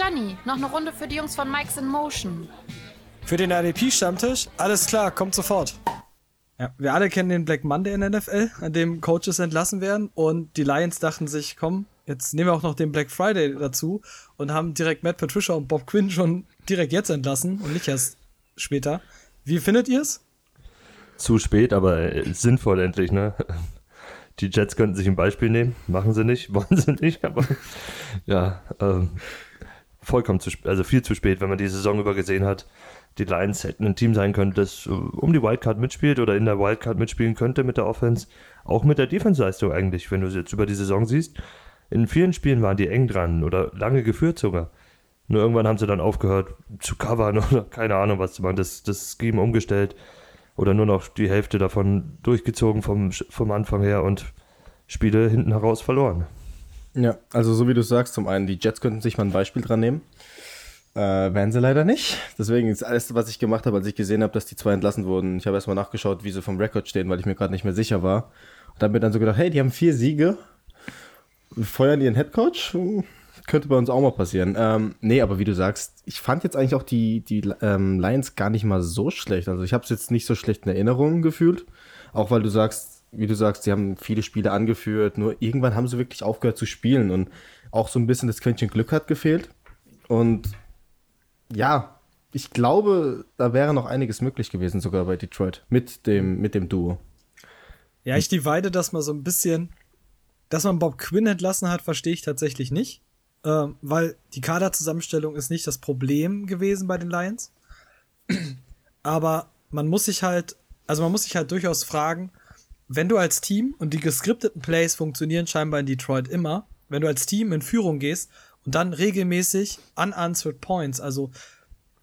Gianni, noch eine Runde für die Jungs von Mike's in Motion. Für den RDP-Stammtisch? Alles klar, kommt sofort. Ja, wir alle kennen den Black Monday in der NFL, an dem Coaches entlassen werden. Und die Lions dachten sich, komm, jetzt nehmen wir auch noch den Black Friday dazu und haben direkt Matt Patricia und Bob Quinn schon direkt jetzt entlassen und nicht erst später. Wie findet ihr es? Zu spät, aber sinnvoll endlich, ne? Die Jets könnten sich ein Beispiel nehmen, machen sie nicht, wollen sie nicht, aber ja, ähm, vollkommen zu spät, also viel zu spät, wenn man die Saison über gesehen hat. Die Lions hätten ein Team sein können, das äh, um die Wildcard mitspielt oder in der Wildcard mitspielen könnte mit der Offense, auch mit der Defense-Leistung eigentlich, wenn du es jetzt über die Saison siehst. In vielen Spielen waren die eng dran oder lange geführt sogar. Nur irgendwann haben sie dann aufgehört zu covern oder keine Ahnung was zu machen, das, das Scheme umgestellt oder nur noch die Hälfte davon durchgezogen vom, vom Anfang her und Spiele hinten heraus verloren. Ja, also so wie du sagst, zum einen, die Jets könnten sich mal ein Beispiel dran nehmen. Äh, werden sie leider nicht. Deswegen ist alles, was ich gemacht habe, als ich gesehen habe, dass die zwei entlassen wurden. Ich habe erstmal nachgeschaut, wie sie vom Rekord stehen, weil ich mir gerade nicht mehr sicher war. Und habe mir dann so gedacht, hey, die haben vier Siege, feuern ihren Headcoach. Könnte bei uns auch mal passieren. Ähm, nee, aber wie du sagst, ich fand jetzt eigentlich auch die, die ähm, Lions gar nicht mal so schlecht. Also ich habe es jetzt nicht so schlecht in Erinnerung gefühlt. Auch weil du sagst, wie du sagst, sie haben viele Spiele angeführt, nur irgendwann haben sie wirklich aufgehört zu spielen und auch so ein bisschen das Quäntchen Glück hat gefehlt. Und ja, ich glaube, da wäre noch einiges möglich gewesen, sogar bei Detroit, mit dem, mit dem Duo. Ja, ich divide das mal so ein bisschen. Dass man Bob Quinn entlassen hat, verstehe ich tatsächlich nicht. Ähm, weil die Kaderzusammenstellung ist nicht das Problem gewesen bei den Lions. Aber man muss sich halt, also man muss sich halt durchaus fragen, wenn du als Team, und die geskripteten Plays funktionieren scheinbar in Detroit immer, wenn du als Team in Führung gehst und dann regelmäßig unanswered points, also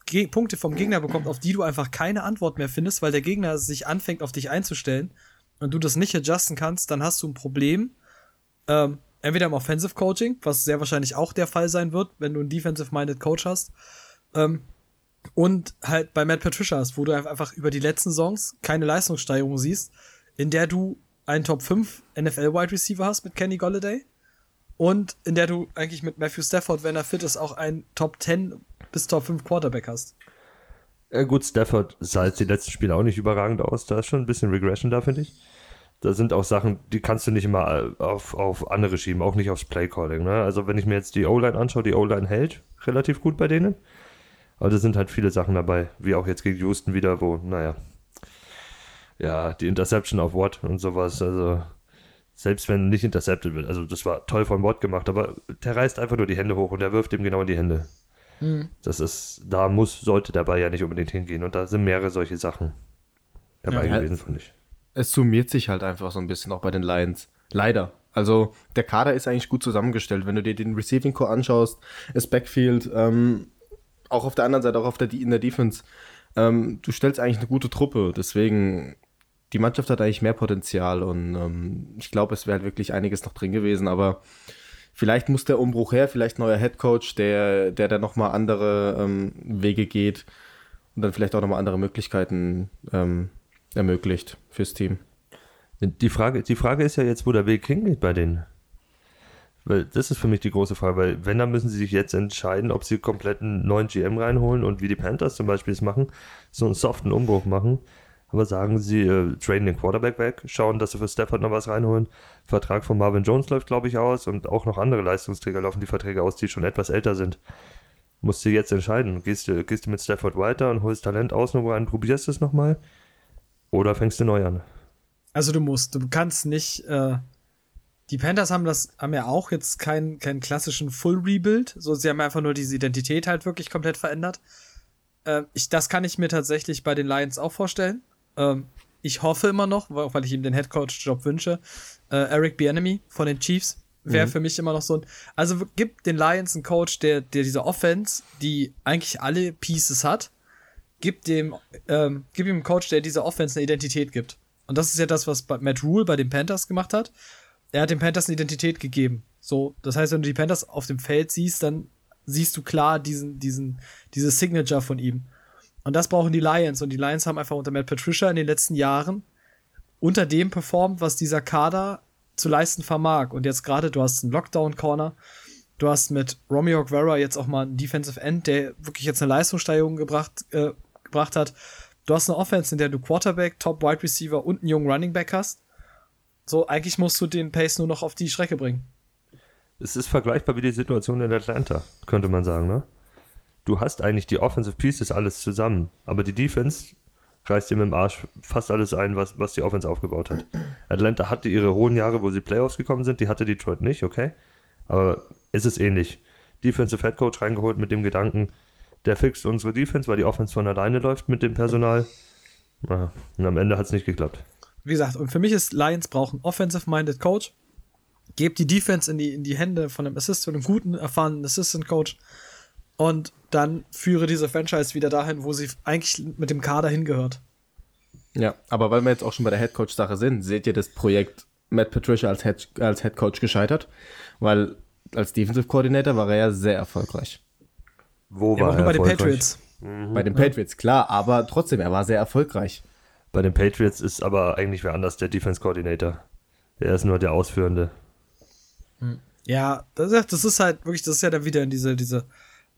Ge Punkte vom Gegner bekommt, auf die du einfach keine Antwort mehr findest, weil der Gegner sich anfängt, auf dich einzustellen und du das nicht adjusten kannst, dann hast du ein Problem. Ähm, entweder im Offensive Coaching, was sehr wahrscheinlich auch der Fall sein wird, wenn du einen Defensive-Minded Coach hast. Ähm, und halt bei Matt Patricia hast, wo du einfach über die letzten Songs keine Leistungssteigerung siehst, in der du einen Top 5 NFL Wide Receiver hast mit Kenny Golladay und in der du eigentlich mit Matthew Stafford, wenn er fit ist, auch einen Top 10 bis Top 5 Quarterback hast. Ja, gut, Stafford sah jetzt die letzten Spiele auch nicht überragend aus. Da ist schon ein bisschen Regression da, finde ich. Da sind auch Sachen, die kannst du nicht immer auf, auf andere schieben, auch nicht aufs Playcalling. Ne? Also, wenn ich mir jetzt die O-Line anschaue, die O-Line hält relativ gut bei denen. Aber da sind halt viele Sachen dabei, wie auch jetzt gegen Houston wieder, wo, naja, ja, die Interception auf Watt und sowas. Also, selbst wenn nicht intercepted wird, also das war toll von Watt gemacht, aber der reißt einfach nur die Hände hoch und der wirft ihm genau in die Hände. Mhm. Das ist, da muss, sollte der Ball ja nicht unbedingt hingehen und da sind mehrere solche Sachen dabei ja, gewesen, fand ich. Es summiert sich halt einfach so ein bisschen auch bei den Lions. Leider. Also der Kader ist eigentlich gut zusammengestellt. Wenn du dir den Receiving Core anschaust, das Backfield, ähm, auch auf der anderen Seite, auch auf der, in der Defense, ähm, du stellst eigentlich eine gute Truppe. Deswegen die Mannschaft hat eigentlich mehr Potenzial und ähm, ich glaube, es wäre halt wirklich einiges noch drin gewesen, aber vielleicht muss der Umbruch her, vielleicht neuer Headcoach, der, der dann nochmal andere ähm, Wege geht und dann vielleicht auch nochmal andere Möglichkeiten ähm, ermöglicht fürs Team. Die Frage, die Frage ist ja jetzt, wo der Weg hingeht bei denen. Weil das ist für mich die große Frage, weil wenn, dann müssen sie sich jetzt entscheiden, ob sie komplett einen neuen GM reinholen und wie die Panthers zum Beispiel es machen, so einen soften Umbruch machen aber sagen sie, äh, traden den Quarterback weg, schauen, dass sie für Stafford noch was reinholen. Vertrag von Marvin Jones läuft, glaube ich, aus und auch noch andere Leistungsträger laufen die Verträge aus, die schon etwas älter sind. Musst du jetzt entscheiden. Gehst du, gehst du mit Stafford weiter und holst Talent aus, nur rein, probierst es nochmal? Oder fängst du neu an? Also du musst, du kannst nicht, äh, die Panthers haben das, haben ja auch jetzt keinen, keinen klassischen Full Rebuild. So, sie haben einfach nur diese Identität halt wirklich komplett verändert. Äh, ich, das kann ich mir tatsächlich bei den Lions auch vorstellen. Ähm, ich hoffe immer noch, weil ich ihm den Headcoach-Job wünsche, äh, Eric Bienemy von den Chiefs wäre mhm. für mich immer noch so ein. Also gibt den Lions einen Coach, der, der diese Offense, die eigentlich alle Pieces hat, gibt dem, ähm, gib ihm einen Coach, der dieser Offense eine Identität gibt. Und das ist ja das, was Matt Rule bei den Panthers gemacht hat. Er hat den Panthers eine Identität gegeben. So, das heißt, wenn du die Panthers auf dem Feld siehst, dann siehst du klar diesen, diesen, diese Signature von ihm. Und das brauchen die Lions. Und die Lions haben einfach unter Matt Patricia in den letzten Jahren unter dem performt, was dieser Kader zu leisten vermag. Und jetzt gerade, du hast einen Lockdown-Corner, Du hast mit Romeo Guerra jetzt auch mal einen Defensive End, der wirklich jetzt eine Leistungssteigerung gebracht, äh, gebracht hat. Du hast eine Offense, in der du Quarterback, Top Wide Receiver und einen jungen Running Back hast. So, eigentlich musst du den Pace nur noch auf die Strecke bringen. Es ist vergleichbar wie die Situation in Atlanta, könnte man sagen, ne? Du hast eigentlich die Offensive Pieces alles zusammen, aber die Defense reißt mit dem Arsch fast alles ein, was, was die Offense aufgebaut hat. Atlanta hatte ihre hohen Jahre, wo sie Playoffs gekommen sind, die hatte Detroit nicht, okay? Aber es ist ähnlich. Defensive Head Coach reingeholt mit dem Gedanken, der fixt unsere Defense, weil die Offense von alleine läuft mit dem Personal. Ja, und am Ende hat es nicht geklappt. Wie gesagt, und für mich ist Lions brauchen Offensive-Minded Coach. Gebt die Defense in die, in die Hände von einem Assistant, einem guten, erfahrenen Assistant Coach. Und dann führe diese Franchise wieder dahin, wo sie eigentlich mit dem Kader hingehört. Ja, aber weil wir jetzt auch schon bei der Headcoach-Sache sind, seht ihr das Projekt Matt Patricia als Head, als Head Coach gescheitert? Weil als Defensive Coordinator war er ja sehr erfolgreich. Wo Ja, war er nur bei den? Patriots. Bei den Patriots, klar, aber trotzdem, er war sehr erfolgreich. Bei den Patriots ist aber eigentlich wer anders der Defense Coordinator. Er ist nur der Ausführende. Ja, das ist, das ist halt wirklich, das ist ja dann wieder in diese, diese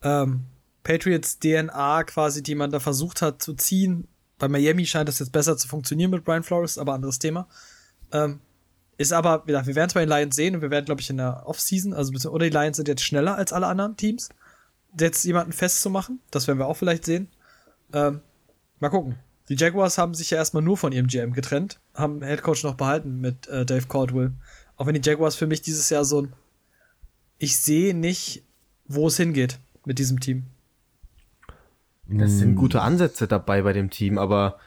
ähm, Patriots DNA quasi, die man da versucht hat zu ziehen. Bei Miami scheint das jetzt besser zu funktionieren mit Brian Flores, aber anderes Thema. Ähm, ist aber, wir werden es bei den Lions sehen und wir werden, glaube ich, in der Offseason, also oder die Lions sind jetzt schneller als alle anderen Teams, jetzt jemanden festzumachen. Das werden wir auch vielleicht sehen. Ähm, mal gucken. Die Jaguars haben sich ja erstmal nur von ihrem GM getrennt, haben Headcoach noch behalten mit äh, Dave Caldwell. Auch wenn die Jaguars für mich dieses Jahr so ein ich sehe nicht, wo es hingeht mit diesem Team. Es sind gute Ansätze dabei bei dem Team, aber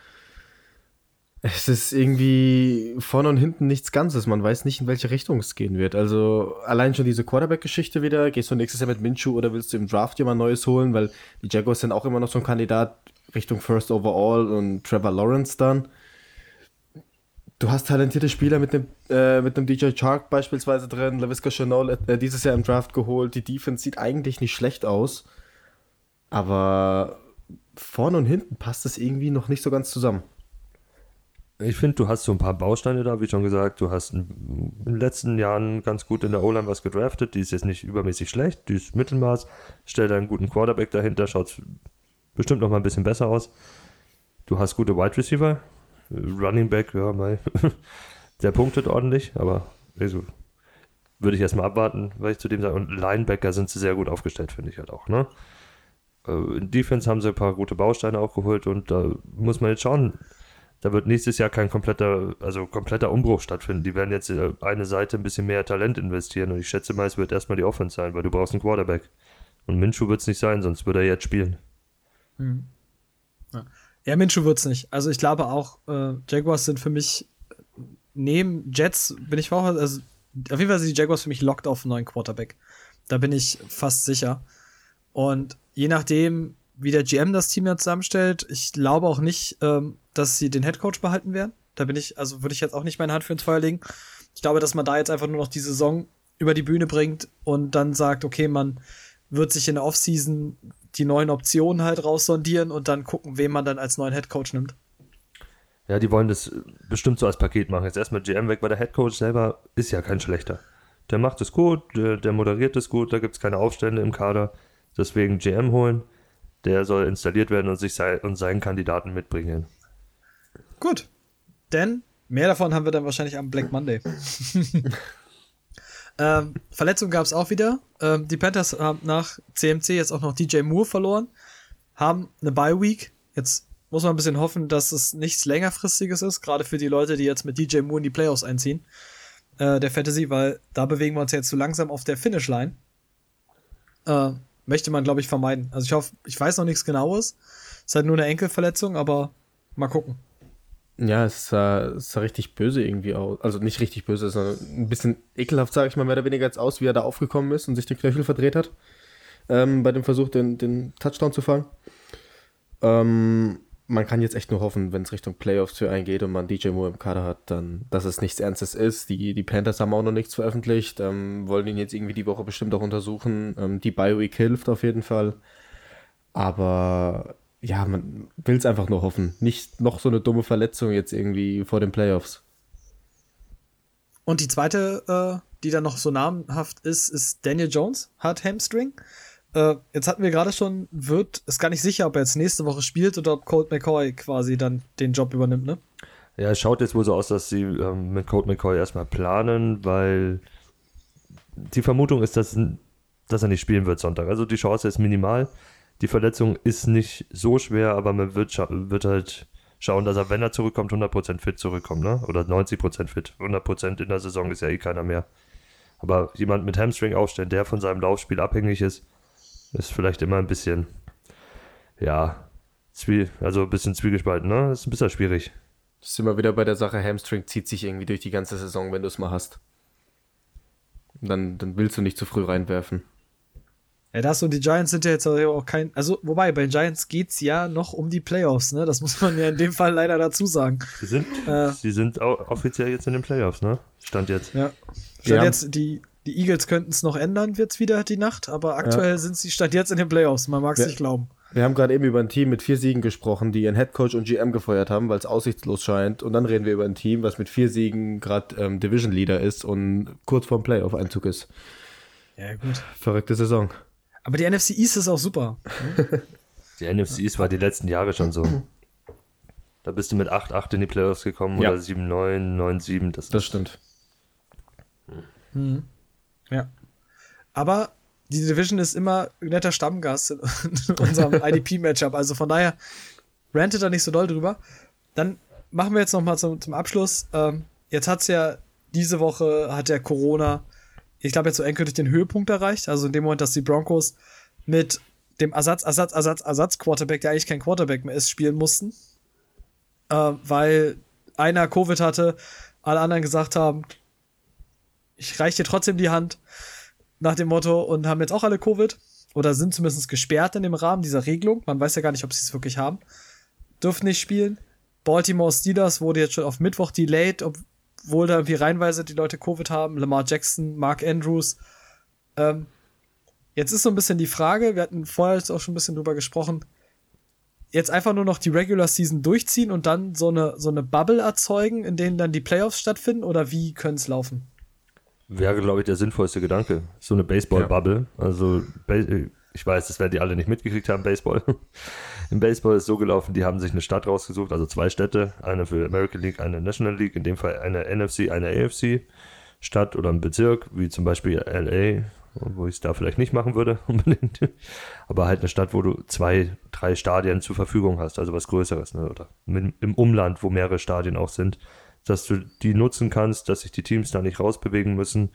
es ist irgendwie vorne und hinten nichts Ganzes. Man weiß nicht, in welche Richtung es gehen wird. Also allein schon diese Quarterback-Geschichte wieder. Gehst du nächstes Jahr mit Minshew oder willst du im Draft jemand Neues holen? Weil die Jaguars sind auch immer noch so ein Kandidat Richtung First Overall und Trevor Lawrence dann. Du hast talentierte Spieler mit dem, äh, mit dem DJ Chark beispielsweise drin, LaVisca Chanel äh, dieses Jahr im Draft geholt. Die Defense sieht eigentlich nicht schlecht aus. Aber vorne und hinten passt es irgendwie noch nicht so ganz zusammen. Ich finde, du hast so ein paar Bausteine da, wie schon gesagt. Du hast in den letzten Jahren ganz gut in der O-Line was gedraftet. Die ist jetzt nicht übermäßig schlecht, die ist Mittelmaß. Stell da einen guten Quarterback dahinter, schaut bestimmt noch mal ein bisschen besser aus. Du hast gute Wide Receiver. Running Back, ja, mal. Der punktet ordentlich, aber also, würde ich erstmal abwarten, weil ich zu dem sage. Und Linebacker sind sie sehr gut aufgestellt, finde ich halt auch, ne? Äh, In Defense haben sie ein paar gute Bausteine auch geholt und da muss man jetzt schauen. Da wird nächstes Jahr kein kompletter, also kompletter Umbruch stattfinden. Die werden jetzt äh, eine Seite ein bisschen mehr Talent investieren und ich schätze mal, es wird erstmal die Offense sein, weil du brauchst einen Quarterback. Und Minshew wird es nicht sein, sonst würde er jetzt spielen. Ja, Minshew wird's nicht. Also ich glaube auch, äh, Jaguars sind für mich neben Jets, bin ich auch, also auf jeden Fall sind die Jaguars für mich locked auf einen neuen Quarterback. Da bin ich fast sicher. Und je nachdem, wie der GM das Team jetzt zusammenstellt, ich glaube auch nicht, ähm, dass sie den Headcoach behalten werden. Da bin ich, also würde ich jetzt auch nicht meine Hand für ins Feuer legen. Ich glaube, dass man da jetzt einfach nur noch die Saison über die Bühne bringt und dann sagt, okay, man wird sich in der Offseason die neuen Optionen halt raussondieren und dann gucken, wen man dann als neuen Headcoach nimmt. Ja, die wollen das bestimmt so als Paket machen. Jetzt erstmal GM weg, weil der Headcoach selber ist ja kein schlechter. Der macht es gut, der, der moderiert es gut, da gibt es keine Aufstände im Kader. Deswegen GM holen. Der soll installiert werden und sich sei, und seinen Kandidaten mitbringen. Gut. Denn mehr davon haben wir dann wahrscheinlich am Black Monday. ähm, Verletzungen gab es auch wieder. Ähm, die Panthers haben nach CMC jetzt auch noch DJ Moore verloren, haben eine Bye Week. Jetzt muss man ein bisschen hoffen, dass es nichts längerfristiges ist, gerade für die Leute, die jetzt mit DJ Moore in die Playoffs einziehen. Äh, der Fantasy, weil da bewegen wir uns jetzt so langsam auf der Finishline. Äh, möchte man, glaube ich, vermeiden. Also ich hoffe, ich weiß noch nichts genaues. Ist halt nur eine Enkelverletzung, aber mal gucken. Ja, es sah, es sah richtig böse irgendwie aus. Also nicht richtig böse, sondern ein bisschen ekelhaft, sage ich mal, mehr oder weniger jetzt aus, wie er da aufgekommen ist und sich den Knöchel verdreht hat. Ähm, bei dem Versuch, den, den Touchdown zu fangen. Ähm, man kann jetzt echt nur hoffen, wenn es Richtung Playoffs für einen geht und man DJ Moore im Kader hat, dann, dass es nichts Ernstes ist. Die, die Panthers haben auch noch nichts veröffentlicht, ähm, wollen ihn jetzt irgendwie die Woche bestimmt auch untersuchen. Ähm, die Bioweek hilft auf jeden Fall. Aber ja, man will es einfach nur hoffen. Nicht noch so eine dumme Verletzung jetzt irgendwie vor den Playoffs. Und die zweite äh, die dann noch so namhaft ist, ist Daniel Jones, hat Hamstring. Äh, jetzt hatten wir gerade schon, wird, ist gar nicht sicher, ob er jetzt nächste Woche spielt oder ob Colt McCoy quasi dann den Job übernimmt, ne? Ja, es schaut jetzt wohl so aus, dass sie ähm, mit Colt McCoy erstmal planen, weil die Vermutung ist, dass, dass er nicht spielen wird Sonntag. Also die Chance ist minimal. Die Verletzung ist nicht so schwer, aber man wird, wird halt schauen, dass er, wenn er zurückkommt, 100% fit zurückkommt, ne? Oder 90% fit. 100% in der Saison ist ja eh keiner mehr. Aber jemand mit Hamstring aufstellen, der von seinem Laufspiel abhängig ist, ist vielleicht immer ein bisschen, ja, zwie also ein bisschen zwiegespalten, ne? Ist ein bisschen schwierig. Das ist immer wieder bei der Sache, Hamstring zieht sich irgendwie durch die ganze Saison, wenn du es mal hast. Dann, dann willst du nicht zu früh reinwerfen. Ja, das und die Giants sind ja jetzt auch kein. Also, wobei, bei den Giants geht es ja noch um die Playoffs, ne? Das muss man ja in dem Fall leider dazu sagen. Sie sind, äh, sie sind offiziell jetzt in den Playoffs, ne? Stand jetzt. Ja. Stand ja. jetzt, die, die Eagles könnten es noch ändern, wird es wieder die Nacht, aber aktuell ja. sind sie Stand jetzt in den Playoffs, man mag es nicht glauben. Wir haben gerade eben über ein Team mit vier Siegen gesprochen, die ihren Headcoach und GM gefeuert haben, weil es aussichtslos scheint. Und dann reden wir über ein Team, was mit vier Siegen gerade ähm, Division Leader ist und kurz vorm Playoff-Einzug ist. Ja, gut. Verrückte Saison. Aber die NFC East ist auch super. die NFC East war die letzten Jahre schon so. Da bist du mit 8-8 in die Playoffs gekommen ja. oder 7-9, 9-7. Das, das stimmt. Mhm. Ja. Aber die Division ist immer ein netter Stammgast in unserem IDP-Matchup. Also von daher rantet da nicht so doll drüber. Dann machen wir jetzt noch mal zum, zum Abschluss. Ähm, jetzt hat es ja diese Woche hat der Corona, ich glaube jetzt so endgültig den Höhepunkt erreicht. Also in dem Moment, dass die Broncos mit dem Ersatz, Ersatz, Ersatz, Ersatz-Quarterback, der eigentlich kein Quarterback mehr ist, spielen mussten. Äh, weil einer Covid hatte, alle anderen gesagt haben, ich reiche dir trotzdem die Hand nach dem Motto und haben jetzt auch alle Covid oder sind zumindest gesperrt in dem Rahmen dieser Regelung. Man weiß ja gar nicht, ob sie es wirklich haben. Dürfen nicht spielen. Baltimore Steelers wurde jetzt schon auf Mittwoch delayed, obwohl da irgendwie reinweise die Leute Covid haben. Lamar Jackson, Mark Andrews. Ähm, jetzt ist so ein bisschen die Frage, wir hatten vorher jetzt auch schon ein bisschen drüber gesprochen, jetzt einfach nur noch die Regular Season durchziehen und dann so eine, so eine Bubble erzeugen, in denen dann die Playoffs stattfinden oder wie können es laufen? Wäre, glaube ich, der sinnvollste Gedanke. So eine Baseball-Bubble. Ja. Also, ich weiß, das werden die alle nicht mitgekriegt haben, Baseball. Im Baseball ist so gelaufen, die haben sich eine Stadt rausgesucht, also zwei Städte, eine für American League, eine National League, in dem Fall eine NFC, eine AFC Stadt oder ein Bezirk, wie zum Beispiel LA, wo ich es da vielleicht nicht machen würde unbedingt. Aber halt eine Stadt, wo du zwei, drei Stadien zur Verfügung hast, also was Größeres, ne? oder im Umland, wo mehrere Stadien auch sind dass du die nutzen kannst, dass sich die Teams da nicht rausbewegen müssen.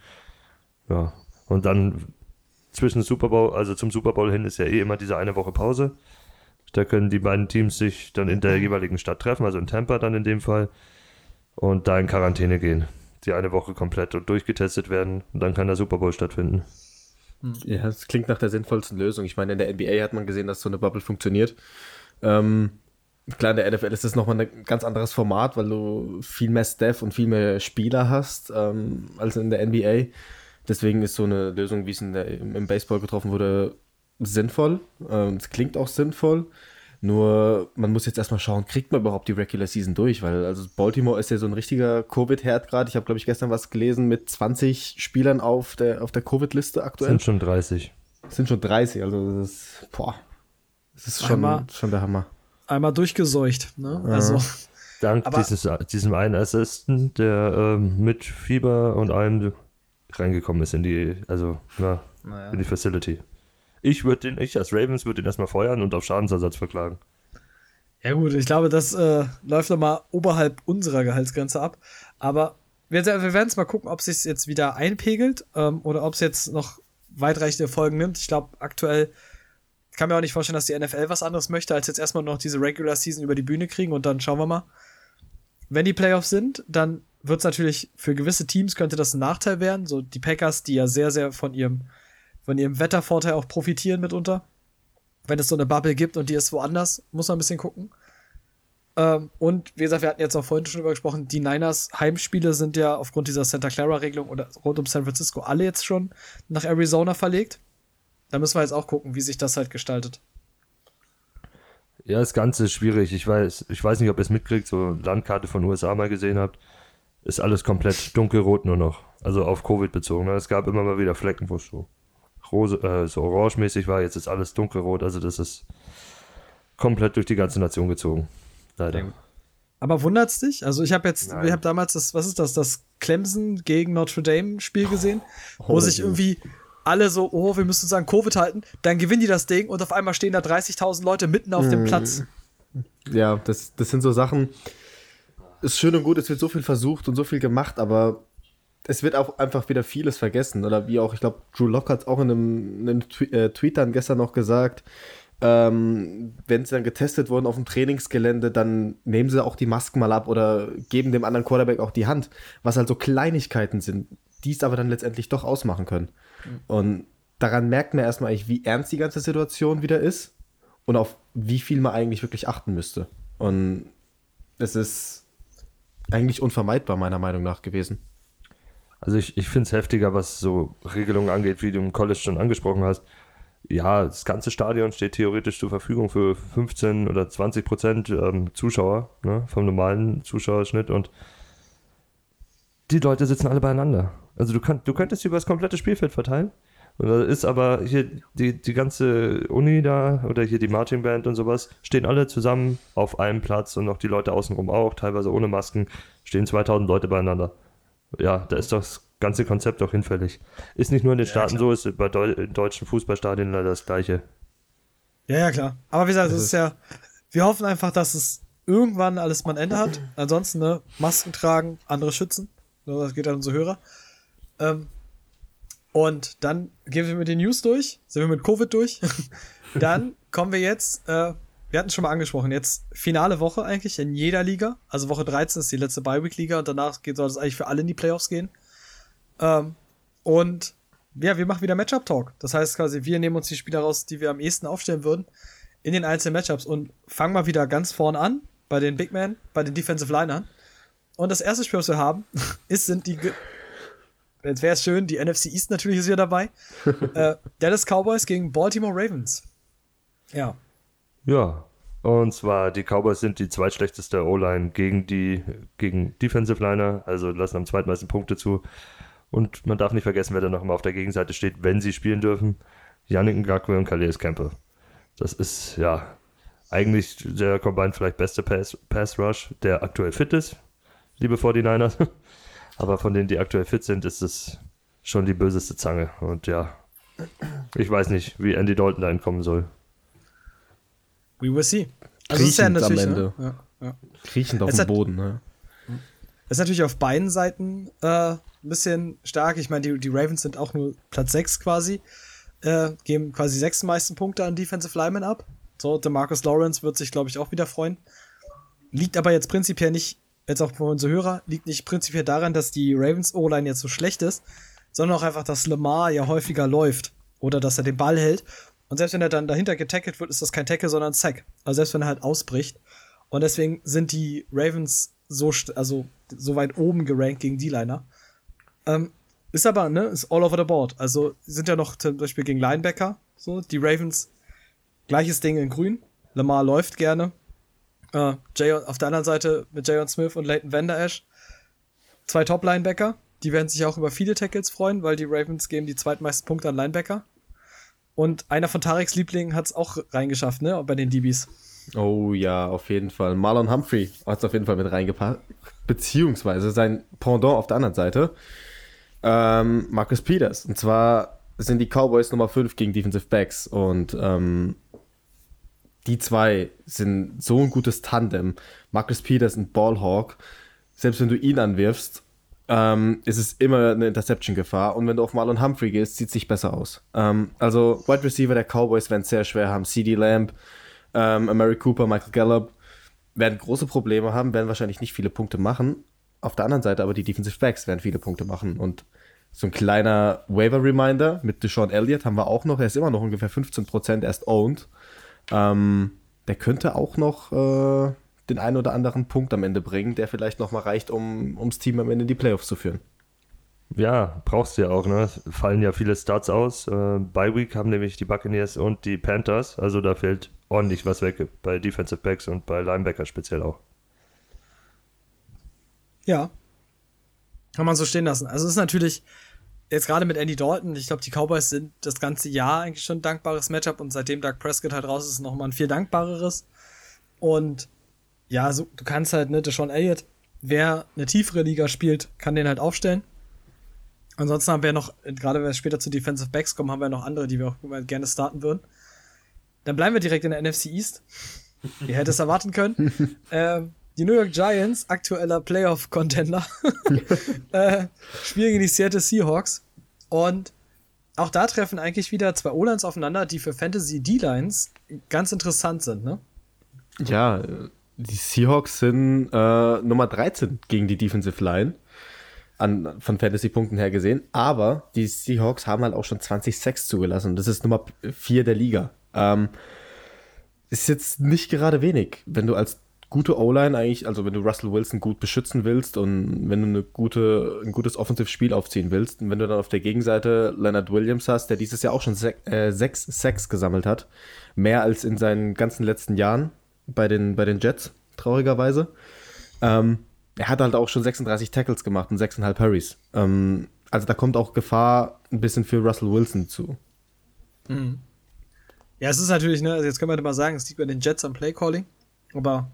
Ja, und dann zwischen Super Bowl, also zum Super Bowl hin ist ja eh immer diese eine Woche Pause. Da können die beiden Teams sich dann in der jeweiligen Stadt treffen, also in Tampa dann in dem Fall, und da in Quarantäne gehen. Die eine Woche komplett und durchgetestet werden und dann kann der Super Bowl stattfinden. Ja, das klingt nach der sinnvollsten Lösung. Ich meine, in der NBA hat man gesehen, dass so eine Bubble funktioniert. Ähm, Klar, in der NFL ist das nochmal ein ganz anderes Format, weil du viel mehr Staff und viel mehr Spieler hast ähm, als in der NBA. Deswegen ist so eine Lösung, wie es in der, im Baseball getroffen wurde, sinnvoll. Ähm, es klingt auch sinnvoll. Nur man muss jetzt erstmal schauen, kriegt man überhaupt die Regular Season durch? Weil also Baltimore ist ja so ein richtiger Covid-Herd gerade. Ich habe, glaube ich, gestern was gelesen mit 20 Spielern auf der, auf der Covid-Liste aktuell. Sind schon 30. Sind schon 30, also das ist, boah, das ist schon, schon der Hammer einmal durchgeseucht. Ne? Ja. Also, Dank aber, dieses, diesem einen Assistent, der ähm, mit Fieber und allem reingekommen ist in die, also na, naja. in die Facility. Ich würde den, ich als Ravens würde den erstmal feuern und auf Schadensersatz verklagen. Ja gut, ich glaube, das äh, läuft nochmal oberhalb unserer Gehaltsgrenze ab. Aber wir, wir werden es mal gucken, ob es sich jetzt wieder einpegelt ähm, oder ob es jetzt noch weitreichende Folgen nimmt. Ich glaube, aktuell kann mir auch nicht vorstellen, dass die NFL was anderes möchte, als jetzt erstmal noch diese Regular Season über die Bühne kriegen und dann schauen wir mal. Wenn die Playoffs sind, dann wird es natürlich für gewisse Teams könnte das ein Nachteil werden. So die Packers, die ja sehr, sehr von ihrem, von ihrem Wettervorteil auch profitieren mitunter. Wenn es so eine Bubble gibt und die ist woanders, muss man ein bisschen gucken. Ähm, und wie gesagt, wir hatten jetzt auch vorhin schon drüber gesprochen, die Niners Heimspiele sind ja aufgrund dieser Santa Clara-Regelung oder rund um San Francisco alle jetzt schon nach Arizona verlegt. Da müssen wir jetzt auch gucken, wie sich das halt gestaltet. Ja, das Ganze ist schwierig. Ich weiß, ich weiß nicht, ob ihr es mitkriegt, so Landkarte von USA mal gesehen habt. ist alles komplett dunkelrot nur noch. Also auf Covid bezogen. Ne? Es gab immer mal wieder Flecken, wo es so, rose, äh, so orangemäßig war. Jetzt ist alles dunkelrot. Also das ist komplett durch die ganze Nation gezogen. Leider. Aber wundert's dich? Also ich habe jetzt, Nein. ich habe damals das, was ist das, das Clemson gegen Notre Dame Spiel gesehen, wo oh, sich ja. irgendwie alle so, oh, wir müssen uns an Covid halten, dann gewinnen die das Ding und auf einmal stehen da 30.000 Leute mitten auf dem Platz. Ja, das, das sind so Sachen. Ist schön und gut, es wird so viel versucht und so viel gemacht, aber es wird auch einfach wieder vieles vergessen. Oder wie auch, ich glaube, Drew Lock hat es auch in einem, in einem Twe- äh, Tweet dann gestern noch gesagt, ähm, wenn sie dann getestet wurden auf dem Trainingsgelände, dann nehmen sie auch die Masken mal ab oder geben dem anderen Quarterback auch die Hand, was halt so Kleinigkeiten sind, die es aber dann letztendlich doch ausmachen können. Und daran merkt man erstmal eigentlich, wie ernst die ganze Situation wieder ist und auf wie viel man eigentlich wirklich achten müsste. Und es ist eigentlich unvermeidbar, meiner Meinung nach, gewesen. Also ich, ich finde es heftiger, was so Regelungen angeht, wie du im College schon angesprochen hast. Ja, das ganze Stadion steht theoretisch zur Verfügung für 15 oder 20 Prozent ähm, Zuschauer ne, vom normalen Zuschauerschnitt und die Leute sitzen alle beieinander. Also du, könnt, du könntest über das komplette Spielfeld verteilen. Und da ist aber hier die, die ganze Uni da oder hier die Marching Band und sowas, stehen alle zusammen auf einem Platz und noch die Leute außenrum auch, teilweise ohne Masken, stehen 2000 Leute beieinander. Ja, da ist doch das ganze Konzept doch hinfällig. Ist nicht nur in den Staaten so, ist bei Deu deutschen Fußballstadien leider das gleiche. Ja, ja, klar. Aber wie gesagt, es ist ja, wir hoffen einfach, dass es irgendwann alles mal ein Ende hat. Ansonsten, ne, Masken tragen, andere schützen. Das geht an unsere Hörer. Ähm, und dann gehen wir mit den News durch, sind wir mit Covid durch. dann kommen wir jetzt, äh, wir hatten es schon mal angesprochen, jetzt finale Woche eigentlich in jeder Liga. Also Woche 13 ist die letzte Bye-Week-Liga und danach soll es eigentlich für alle in die Playoffs gehen. Ähm, und ja, wir machen wieder Matchup-Talk. Das heißt quasi, wir nehmen uns die Spieler raus, die wir am ehesten aufstellen würden, in den einzelnen Matchups und fangen mal wieder ganz vorne an, bei den Big Men, bei den Defensive Linern. Und das erste Spiel, was wir haben, ist, sind die, jetzt wäre es schön, die NFC East natürlich ist wieder dabei. äh, Dallas Cowboys gegen Baltimore Ravens. Ja. Ja, und zwar die Cowboys sind die zweitschlechteste O-Line gegen die gegen Defensive Liner, also lassen am zweitmeisten Punkte zu. Und man darf nicht vergessen, wer da noch immer auf der Gegenseite steht, wenn sie spielen dürfen. Yannick Ngakwe und Calais Campbell. Das ist ja eigentlich der Combined vielleicht beste Pass, Pass Rush, der aktuell fit ist, liebe 49ers. Aber von denen, die aktuell fit sind, ist es schon die böseste Zange. Und ja, ich weiß nicht, wie Andy Dalton da entkommen soll. We will see. Also es ist ja Kriechend am natürlich, Ende. Ne? Ja, ja. Kriechend auf Es dem Boden, ne? Das ist natürlich auf beiden Seiten äh, ein bisschen stark. Ich meine, die, die Ravens sind auch nur Platz 6 quasi. Äh, geben quasi sechs meisten Punkte an Defensive Linemen ab. So, der Marcus Lawrence wird sich, glaube ich, auch wieder freuen. Liegt aber jetzt prinzipiell nicht, jetzt auch für unsere Hörer, liegt nicht prinzipiell daran, dass die Ravens O-Line jetzt so schlecht ist, sondern auch einfach, dass Lamar ja häufiger läuft oder dass er den Ball hält. Und selbst wenn er dann dahinter getackelt wird, ist das kein Tackle, sondern ein Sack. Also selbst wenn er halt ausbricht. Und deswegen sind die Ravens so, also so weit oben gerankt gegen die Liner. Ähm, ist aber, ne, ist all over the board. Also sind ja noch zum Beispiel gegen Linebacker, so, die Ravens, gleiches Ding in grün. Lamar läuft gerne. Äh, Jay, auf der anderen Seite mit Jayon Smith und Leighton Vander Esch. Zwei Top-Linebacker. Die werden sich auch über viele Tackles freuen, weil die Ravens geben die zweitmeisten Punkte an Linebacker. Und einer von Tareks Lieblingen hat es auch reingeschafft, ne, bei den DBs. Oh ja, auf jeden Fall. Marlon Humphrey hat es auf jeden Fall mit reingepackt. Beziehungsweise sein Pendant auf der anderen Seite. Ähm, Marcus Peters. Und zwar sind die Cowboys Nummer 5 gegen Defensive Backs. Und ähm, die zwei sind so ein gutes Tandem. Marcus Peters und Ballhawk. Selbst wenn du ihn anwirfst, ähm, ist es immer eine Interception-Gefahr. Und wenn du auf Marlon Humphrey gehst, sieht es sich besser aus. Ähm, also, Wide Receiver der Cowboys werden es sehr schwer haben. CD Lamb, ähm, Amari Cooper, Michael Gallup werden große Probleme haben, werden wahrscheinlich nicht viele Punkte machen. Auf der anderen Seite aber die Defensive Backs werden viele Punkte machen. Und so ein kleiner Waiver-Reminder mit Deshaun Elliott haben wir auch noch. Er ist immer noch ungefähr 15% erst owned. Ähm, der könnte auch noch äh, den einen oder anderen Punkt am Ende bringen, der vielleicht noch mal reicht, um ums Team am Ende in die Playoffs zu führen. Ja, brauchst du ja auch, ne? Es fallen ja viele Starts aus. Äh, Bye Week haben nämlich die Buccaneers und die Panthers, also da fällt ordentlich was weg bei Defensive Backs und bei Linebacker speziell auch. Ja. Kann man so stehen lassen. Also es ist natürlich jetzt gerade mit Andy Dalton, ich glaube, die Cowboys sind das ganze Jahr eigentlich schon ein dankbares Matchup und seitdem Doug Prescott halt raus ist, nochmal ein viel dankbareres. Und ja, so, du kannst halt, ne, Deshaun Elliott, wer eine tiefere Liga spielt, kann den halt aufstellen. Ansonsten haben wir noch, gerade wenn wir später zu Defensive Backs kommen, haben wir noch andere, die wir auch gerne starten würden. Dann bleiben wir direkt in der NFC East. Ihr hättet es erwarten können. ähm, die New York Giants, aktueller Playoff-Contender, äh, spielen gegen die Seattle Seahawks. Und auch da treffen eigentlich wieder zwei O-Lines aufeinander, die für Fantasy D-Lines ganz interessant sind, ne? Ja, die Seahawks sind äh, Nummer 13 gegen die Defensive Line. An, von Fantasy-Punkten her gesehen. Aber die Seahawks haben halt auch schon 20 Sacks zugelassen. Das ist Nummer 4 der Liga. Ähm, ist jetzt nicht gerade wenig, wenn du als gute O-Line eigentlich, also wenn du Russell Wilson gut beschützen willst und wenn du eine gute, ein gutes Offensive-Spiel aufziehen willst und wenn du dann auf der Gegenseite Leonard Williams hast, der dieses Jahr auch schon se äh, sechs Sacks gesammelt hat, mehr als in seinen ganzen letzten Jahren bei den, bei den Jets, traurigerweise. Ähm, er hat halt auch schon 36 Tackles gemacht und 6,5 Hurries. Ähm, also da kommt auch Gefahr ein bisschen für Russell Wilson zu. Mhm. Ja, es ist natürlich, ne, also jetzt können wir mal sagen, es liegt bei den Jets am Playcalling, aber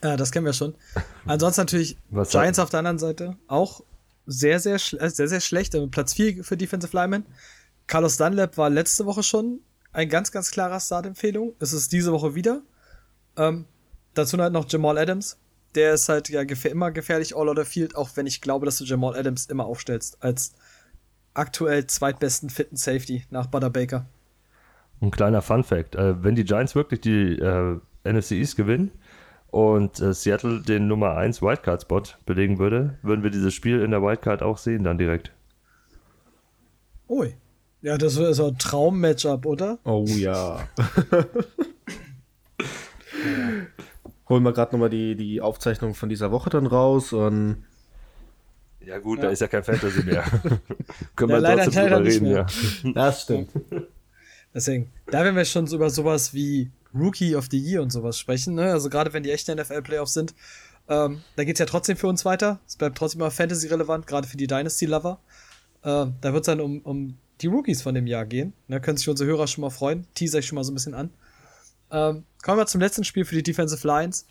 äh, das kennen wir schon. Ansonsten natürlich Was Giants auf der anderen Seite auch sehr, sehr, schl äh, sehr, sehr schlecht. Also Platz 4 für Defensive Lineman. Carlos Dunlap war letzte Woche schon ein ganz, ganz klarer Startempfehlung. Es ist diese Woche wieder. Ähm, dazu halt noch Jamal Adams. Der ist halt ja gefähr immer gefährlich all over field, auch wenn ich glaube, dass du Jamal Adams immer aufstellst als aktuell zweitbesten fitten Safety nach Butter Baker. Ein kleiner Fun Fact: äh, Wenn die Giants wirklich die äh, NFC East gewinnen und äh, Seattle den Nummer 1 Wildcard-Spot belegen würde, würden wir dieses Spiel in der Wildcard auch sehen, dann direkt. Ui. Ja, das ist so ein Traum-Matchup, oder? Oh ja. Holen wir gerade nochmal die, die Aufzeichnung von dieser Woche dann raus und Ja, gut, Ja. da ist ja kein Fantasy mehr. Können Ja, wir leider- trotzdem leider drüber reden, ja. das stimmt. Deswegen, da werden wir schon so über sowas wie Rookie of the Year und sowas sprechen, ne? Also gerade wenn die echten NFL-Playoffs sind, ähm, da geht's ja trotzdem für uns weiter. Es bleibt trotzdem mal Fantasy-relevant, gerade für die Dynasty-Lover. Ähm, da wird's dann um, um die Rookies von dem Jahr gehen. Da können sich unsere Hörer schon mal freuen. Teaser ich schon mal so ein bisschen an. Ähm, kommen wir zum letzten Spiel für die Defensive Lines.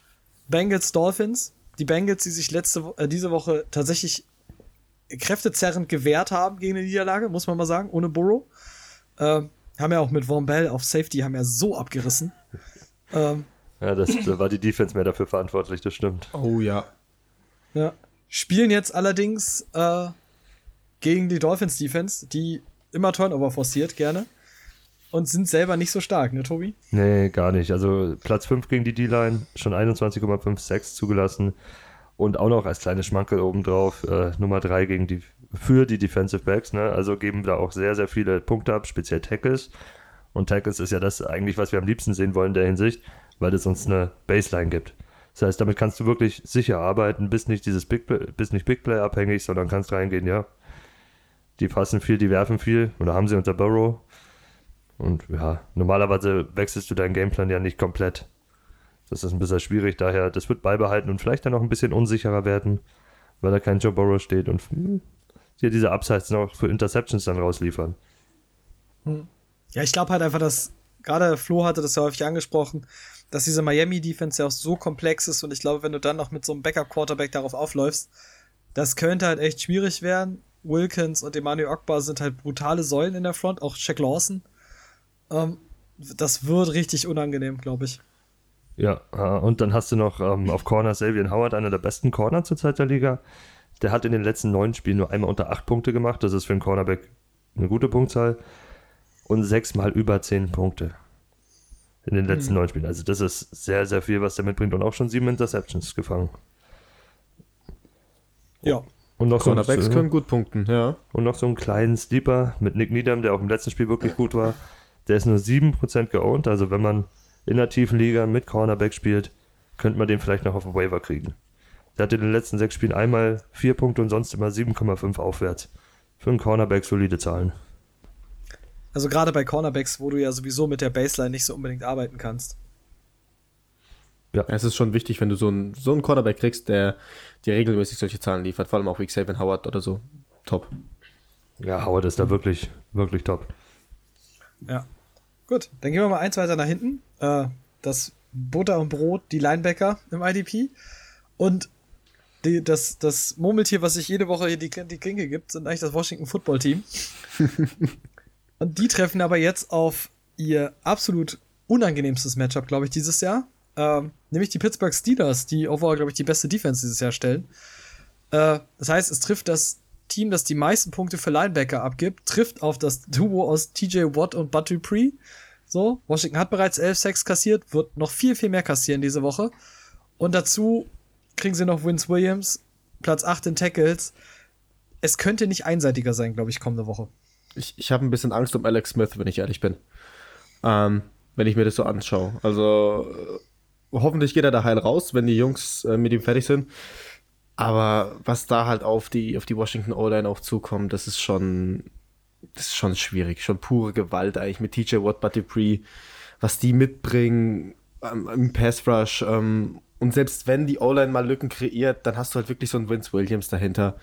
Bengals Dolphins. Die Bengals, die sich letzte äh, diese Woche tatsächlich kräftezerrend gewehrt haben gegen eine Niederlage, muss man mal sagen, ohne Burrow. Ähm, haben ja auch mit Von Bell auf Safety haben ja so abgerissen. Ähm, Ja, das, da war die Defense mehr dafür verantwortlich, das stimmt. Oh ja. ja. Spielen jetzt allerdings äh, gegen die Dolphins Defense, die immer Turnover forciert, gerne. Und sind selber nicht so stark, ne, Tobi? Nee, gar nicht. Also Platz 5 gegen die D-Line, schon 21,56 zugelassen. Und auch noch als kleines Schmankel obendrauf, äh, Nummer 3 gegen die, für die Defensive Backs. Ne? Also geben da auch sehr, sehr viele Punkte ab, speziell Tackles. Und Tackles ist ja das eigentlich, was wir am liebsten sehen wollen in der Hinsicht, weil es uns eine Baseline gibt. Das heißt, damit kannst du wirklich sicher arbeiten, bist nicht dieses Big Play, bist nicht Big Play abhängig, sondern kannst reingehen, ja. Die passen viel, die werfen viel, oder haben sie unter Burrow. Und ja, normalerweise wechselst du deinen Gameplan ja nicht komplett. Das ist ein bisschen schwierig, daher, das wird beibehalten und vielleicht dann noch ein bisschen unsicherer werden, weil da kein Joe Burrow steht und hm, hier diese Upsides noch für Interceptions dann rausliefern. Ja, ich glaube halt einfach, dass gerade Flo hatte das ja häufig angesprochen, dass diese Miami-Defense ja auch so komplex ist und ich glaube, wenn du dann noch mit so einem Backup-Quarterback darauf aufläufst, das könnte halt echt schwierig werden. Wilkins und Emmanuel Ogbar sind halt brutale Säulen in der Front, auch Shaq Lawson. Ähm, das wird richtig unangenehm, glaube ich. Ja, äh, und dann hast du noch ähm, auf Corner Savian Howard, einer der besten Corner zurzeit der Liga. Der hat in den letzten neun Spielen nur einmal unter acht Punkte gemacht. Das ist für einen Cornerback eine gute Punktzahl. Und sechsmal über zehn Punkte in den letzten neun Spielen. Also das ist sehr, sehr viel, was der mitbringt. Und auch schon sieben Interceptions gefangen. Ja. Und noch, so, Cornerbacks ein- können gut punkten, ja. und noch so einen kleinen Sleeper mit Nick Needham, der auch im letzten Spiel wirklich gut war. Der ist nur 7% geowned. Also wenn man in der tiefen Liga mit Cornerback spielt, könnte man den vielleicht noch auf den Waiver kriegen. Der hat in den letzten sechs Spielen einmal vier Punkte und sonst immer 7,5 aufwärts. Für einen Cornerback solide Zahlen. Also gerade bei Cornerbacks, wo du ja sowieso mit der Baseline nicht so unbedingt arbeiten kannst. Ja. Es ist schon wichtig, wenn du so einen, so einen Quarterback kriegst, der dir regelmäßig solche Zahlen liefert, vor allem auch Week 7 Howard oder so. Top. Ja, Howard ist da wirklich, wirklich top. Ja. Gut, dann gehen wir mal eins weiter nach hinten. Äh, das Butter und Brot, die Linebacker im IDP. Und die, das, das Murmeltier, was sich jede Woche hier die, die Klinke gibt, sind eigentlich das Washington Football Team. und die treffen aber jetzt auf ihr absolut unangenehmstes Matchup, glaube ich, dieses Jahr. Ähm, nämlich die Pittsburgh Steelers, die overall, glaube ich, die beste Defense dieses Jahr stellen. Äh, das heißt, es trifft das Team, das die meisten Punkte für Linebacker abgibt, trifft auf das Duo aus TJ Watt und Bud Dupree. So, Washington hat bereits 11 Sacks kassiert, wird noch viel, viel mehr kassieren diese Woche. Und dazu kriegen sie noch Vince Williams, Platz 8 in Tackles. Es könnte nicht einseitiger sein, glaube ich, kommende Woche. Ich, ich habe ein bisschen Angst um Alex Smith, wenn ich ehrlich bin. Ähm, wenn ich mir das so anschaue. Also äh, hoffentlich geht er da heil raus, wenn die Jungs äh, mit ihm fertig sind. Aber was da halt auf die, auf die Washington O-Line auch zukommt, das ist schon, das ist schon schwierig. Schon pure Gewalt eigentlich mit TJ Watt, Pre, was die mitbringen ähm, im Pass Rush ähm, und selbst wenn die O-Line mal Lücken kreiert, dann hast du halt wirklich so einen Vince Williams dahinter,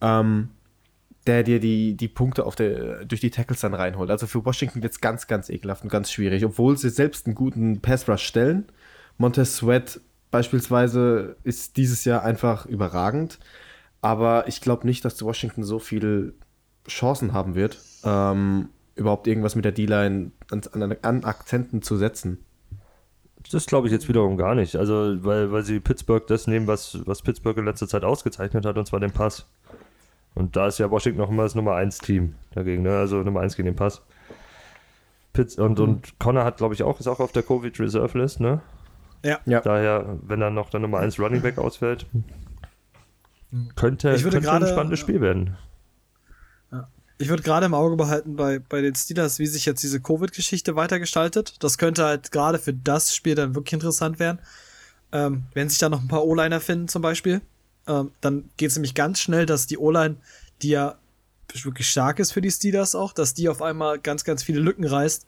ähm, der dir die, die Punkte auf der, durch die Tackles dann reinholt. Also für Washington wird es ganz, ganz ekelhaft und ganz schwierig, obwohl sie selbst einen guten Pass-Rush stellen. Montez Sweat beispielsweise ist dieses Jahr einfach überragend, aber ich glaube nicht, dass Washington so viele Chancen haben wird, ähm, überhaupt irgendwas mit der D-Line an, an, an Akzenten zu setzen. Das glaube ich jetzt wiederum gar nicht. Also, weil, weil sie Pittsburgh das nehmen, was, was Pittsburgh in letzter Zeit ausgezeichnet hat, und zwar den Pass. Und da ist ja Washington noch immer das Nummer 1 Team dagegen, ne? Also Nummer 1 gegen den Pass. Pitts und, mhm. und Connor hat, glaube ich, auch, ist auch auf der Covid Reserve List, ne? Ja. ja. Daher, wenn dann noch der Nummer 1 Running Back ausfällt, könnte, ich würde könnte grade, ein spannendes Spiel werden. Ich würde gerade im Auge behalten bei, bei den Steelers, wie sich jetzt diese Covid-Geschichte weitergestaltet. Das könnte halt gerade für das Spiel dann wirklich interessant werden. Ähm, wenn sich da noch ein paar O-Liner finden, zum Beispiel, ähm, dann geht es nämlich ganz schnell, dass die O-Line, die ja wirklich stark ist für die Steelers auch, dass die auf einmal ganz, ganz viele Lücken reißt.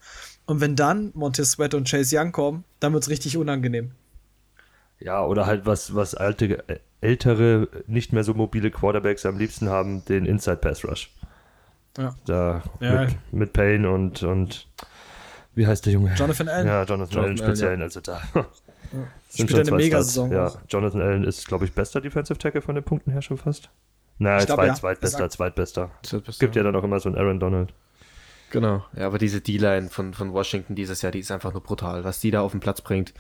Und wenn dann Montez Sweat und Chase Young kommen, dann wird es richtig unangenehm. Ja, oder halt was, was alte, ältere, nicht mehr so mobile Quarterbacks am liebsten haben, den Inside Pass Rush. Ja. Da ja. Mit, mit Payne und, und wie heißt der Junge? Jonathan Allen. Ja, Jonathan, Jonathan Allen speziell. Ja. Also da ja. sind Spielt eine Mega-Saison. Ja, Jonathan Allen ist, glaube ich, bester Defensive Tackle von den Punkten her schon fast. Na, ich zweit, ja. zweitbester, zweitbester. zweitbester. Gibt ja dann auch immer so einen Aaron Donald. Genau. Ja, aber diese D-Line von, von Washington dieses Jahr, die ist einfach nur brutal. Was die da auf den Platz bringt,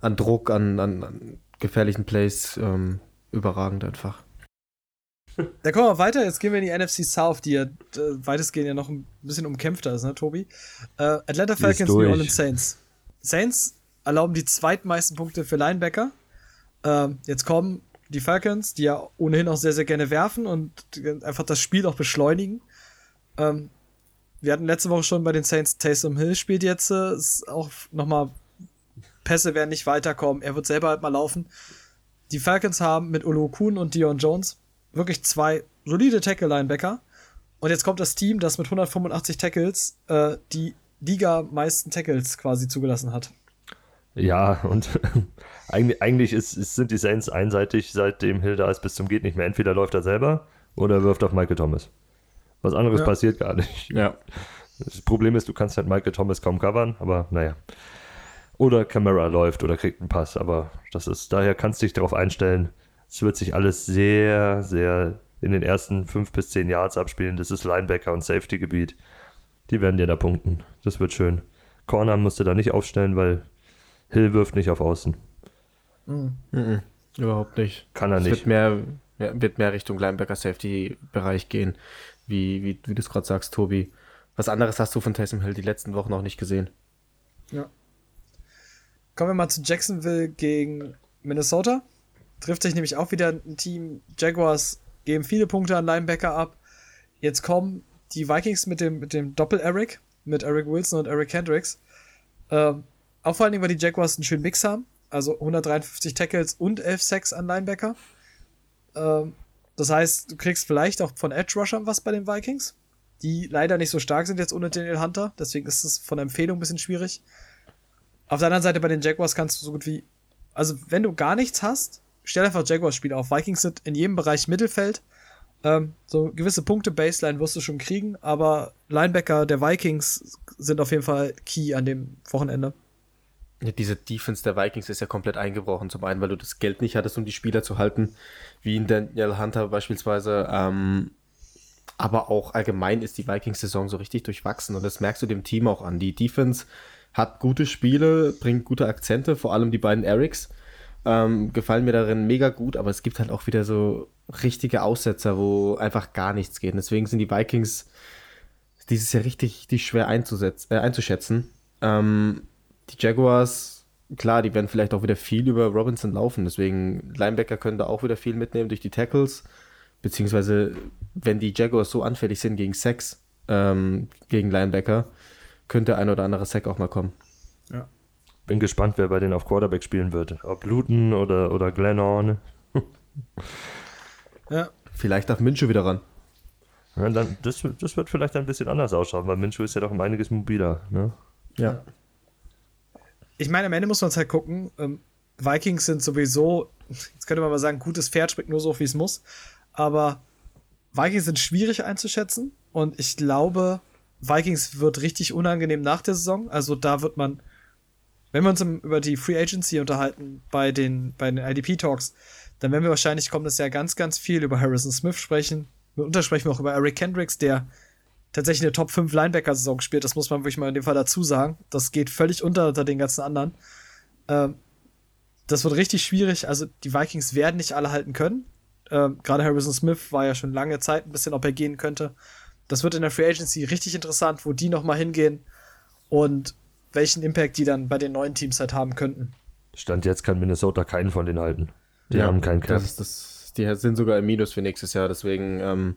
an Druck, an, an, an gefährlichen Plays, ähm, überragend einfach. Da kommen wir weiter. Jetzt gehen wir in die NFC South, die ja äh, weitestgehend ja noch ein bisschen umkämpfter ist, ne, Tobi? Äh, Atlanta Falcons, New Orleans Saints. Saints erlauben die zweitmeisten Punkte für Linebacker. Äh, jetzt kommen die Falcons, die ja ohnehin auch sehr, sehr gerne werfen und einfach das Spiel auch beschleunigen. Ähm, wir hatten letzte Woche schon bei den Saints Taysom Hill spielt jetzt, äh, ist auch nochmal Pässe werden nicht weiterkommen. Er wird selber halt mal laufen. Die Falcons haben mit Olo Kuhn und Dion Jones wirklich zwei solide Tackle-Linebacker. Und jetzt kommt das Team, das mit 185 Tackles äh, die Liga meisten Tackles quasi zugelassen hat. Ja, und eigentlich, eigentlich ist, ist, sind die Saints einseitig, seitdem Hill da ist bis zum geht nicht mehr. Entweder läuft er selber oder wirft auf Michael Thomas. Was anderes ja. passiert gar nicht. Ja. Das Problem ist, du kannst halt Michael Thomas kaum covern, aber naja. Oder Camera läuft oder kriegt einen Pass, aber das ist, daher kannst du dich darauf einstellen, es wird sich alles sehr, sehr in den ersten fünf bis zehn Yards abspielen. Das ist Linebacker und Safety-Gebiet. Die werden dir da punkten. Das wird schön. Corner musst du da nicht aufstellen, weil Hill wirft nicht auf Außen. Mhm. Mhm. Überhaupt nicht. Kann er es nicht. Wird mehr, wird mehr Richtung Linebacker-Safety-Bereich gehen, wie, wie, wie du es gerade sagst, Tobi. Was anderes hast du von Taysom Hill die letzten Wochen noch nicht gesehen. Ja. Kommen wir mal zu Jacksonville gegen Minnesota trifft sich nämlich auch wieder ein Team. Jaguars geben viele Punkte an Linebacker ab. Jetzt kommen die Vikings mit dem, mit dem Doppel-Eric, mit Eric Wilson und Eric Hendricks. Ähm, auch vor allen Dingen, weil die Jaguars einen schönen Mix haben. Also 153 Tackles und 11 Sacks an Linebacker. Ähm, das heißt, du kriegst vielleicht auch von Edge Rushern was bei den Vikings, die leider nicht so stark sind jetzt ohne Daniel Hunter. Deswegen ist es von der Empfehlung ein bisschen schwierig. Auf der anderen Seite bei den Jaguars kannst du so gut wie also wenn du gar nichts hast, stell einfach Jaguars-Spiel auf. Vikings sind in jedem Bereich Mittelfeld. Ähm, so gewisse Punkte Baseline wirst du schon kriegen, aber Linebacker der Vikings sind auf jeden Fall key an dem Wochenende. Ja, diese Defense der Vikings ist ja komplett eingebrochen. Zum einen, weil du das Geld nicht hattest, um die Spieler zu halten, wie in Daniel Hunter beispielsweise. Ähm, aber auch allgemein ist die Vikings-Saison so richtig durchwachsen und das merkst du dem Team auch an. Die Defense hat gute Spiele, bringt gute Akzente, vor allem die beiden Erics. Ähm, gefallen mir darin mega gut, aber es gibt halt auch wieder so richtige Aussetzer, wo einfach gar nichts geht. deswegen sind die Vikings dieses Jahr richtig, richtig schwer äh, einzuschätzen. Ähm, die Jaguars, klar, die werden vielleicht auch wieder viel über Robinson laufen. Deswegen, Linebacker können da auch wieder viel mitnehmen durch die Tackles. Beziehungsweise, wenn die Jaguars so anfällig sind gegen Sex, ähm, gegen Linebacker, könnte ein oder andere Sack auch mal kommen. Ja. Bin gespannt, wer bei denen auf Quarterback spielen wird. Ob Luton oder, oder Glenhorn. ja. Vielleicht darf Minshew wieder ran. Ja, dann, das, das wird vielleicht ein bisschen anders ausschauen, weil Minshew ist ja doch um einiges mobiler. Ne? Ja. Ich meine, am Ende muss man es halt gucken. Ähm, Vikings sind sowieso, jetzt könnte man mal sagen, gutes Pferd springt nur so, wie es muss. Aber Vikings sind schwierig einzuschätzen. Und ich glaube, Vikings wird richtig unangenehm nach der Saison. Also da wird man, wenn wir uns über die Free Agency unterhalten bei den, bei den IDP Talks, dann werden wir wahrscheinlich kommendes Jahr ganz, ganz viel über Harrison Smith sprechen. Mitunter sprechen wir auch über Eric Kendricks, der tatsächlich eine Top 5 Linebacker-Saison spielt. Das muss man wirklich mal in dem Fall dazu sagen. Das geht völlig unter, unter den ganzen anderen. Ähm, das wird richtig schwierig. Also die Vikings werden nicht alle halten können. Ähm, Gerade Harrison Smith war ja schon lange Zeit ein bisschen, ob er gehen könnte. Das wird in der Free Agency richtig interessant, wo die nochmal hingehen und welchen Impact die dann bei den neuen Teams halt haben könnten. Stand jetzt kann Minnesota keinen von denen halten. Die ja, haben keinen Cap. Das, das, die sind sogar im Minus für nächstes Jahr, deswegen ähm,